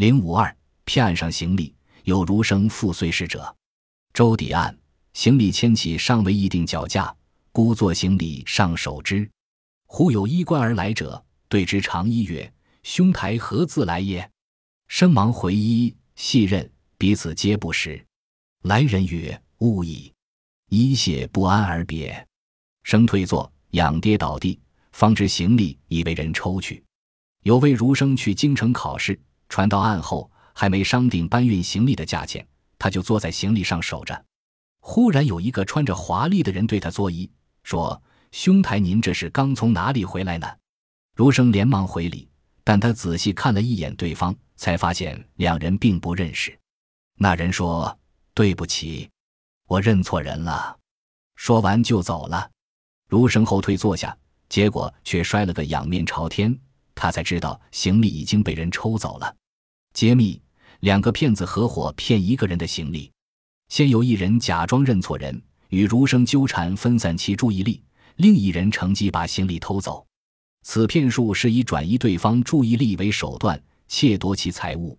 零五二，片案上行李有如生负碎事者。周抵案，行李牵起尚未议定脚架，孤坐行李上手之。忽有衣冠而来者，对之长揖曰：“兄台何自来也？”生忙回揖，细认彼此皆不识。来人曰：“勿矣。”一谢不安而别。生退坐，仰跌倒地，方知行李已被人抽去。有位儒生去京城考试，传到案后，还没商定搬运行李的价钱，他就坐在行李上守着。忽然有一个穿着华丽的人对他作揖，说。兄台，您这是刚从哪里回来呢？儒生连忙回礼，但他仔细看了一眼对方，才发现两人并不认识。那人说：“对不起，我认错人了。”说完就走了。儒生后退坐下，结果却摔了个仰面朝天。他才知道行李已经被人抽走了。揭秘：两个骗子合伙骗一个人的行李，先由一人假装认错人，与儒生纠缠，分散其注意力。另一人乘机把行李偷走，此骗术是以转移对方注意力为手段，窃夺其财物。